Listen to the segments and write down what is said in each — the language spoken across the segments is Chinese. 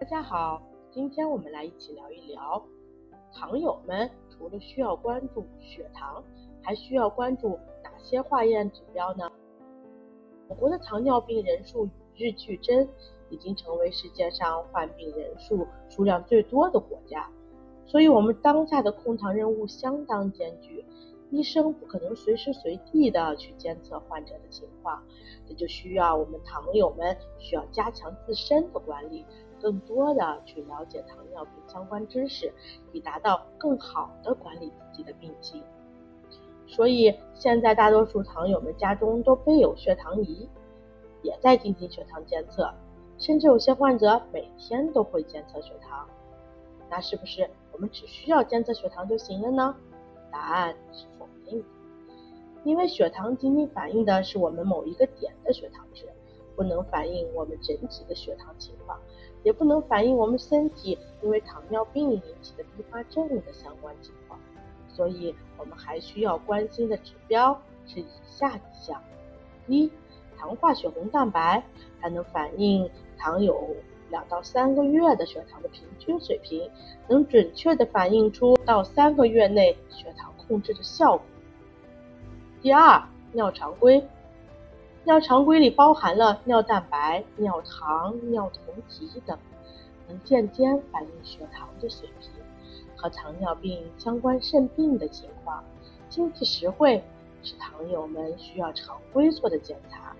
大家好，今天我们来一起聊一聊，糖友们除了需要关注血糖，还需要关注哪些化验指标呢？我国的糖尿病人数与日俱增，已经成为世界上患病人数数量最多的国家，所以我们当下的控糖任务相当艰巨。医生不可能随时随地的去监测患者的情况，这就需要我们糖友们需要加强自身的管理，更多的去了解糖尿病相关知识，以达到更好的管理自己的病情。所以现在大多数糖友们家中都备有血糖仪，也在进行血糖监测，甚至有些患者每天都会监测血糖。那是不是我们只需要监测血糖就行了呢？答案是否定的，因为血糖仅仅反映的是我们某一个点的血糖值，不能反映我们整体的血糖情况，也不能反映我们身体因为糖尿病引起的并发症的相关情况。所以，我们还需要关心的指标是以下几项：一、糖化血红蛋白，它能反映糖有。两到三个月的血糖的平均水平，能准确的反映出到三个月内血糖控制的效果。第二，尿常规，尿常规里包含了尿蛋白、尿糖、尿酮体等，能间接反映血糖的水平和糖尿病相关肾病的情况，经济实惠，是糖友们需要常规做的检查。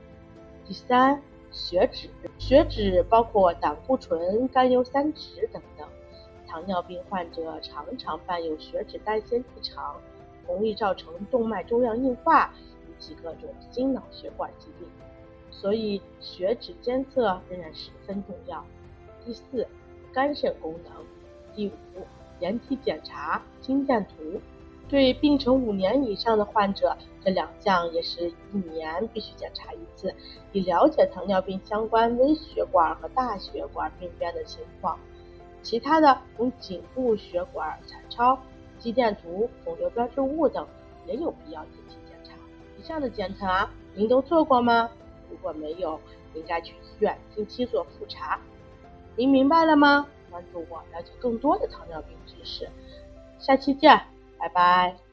第三。血脂，血脂包括胆固醇、甘油三酯等等。糖尿病患者常常伴有血脂代谢异常，容易造成动脉粥样硬化，引起各种心脑血管疾病。所以血脂监测仍然十分重要。第四，肝肾功能。第五，人体检查心电图。对病程五年以上的患者，这两项也是一年必须检查一次，以了解糖尿病相关微血管和大血管病变的情况。其他的如颈部血管彩超、肌电图、肿瘤标志物等，也有必要定期检查。以上的检查您都做过吗？如果没有，应该去医院定期做复查。您明白了吗？关注我，了解更多的糖尿病知识。下期见。拜拜。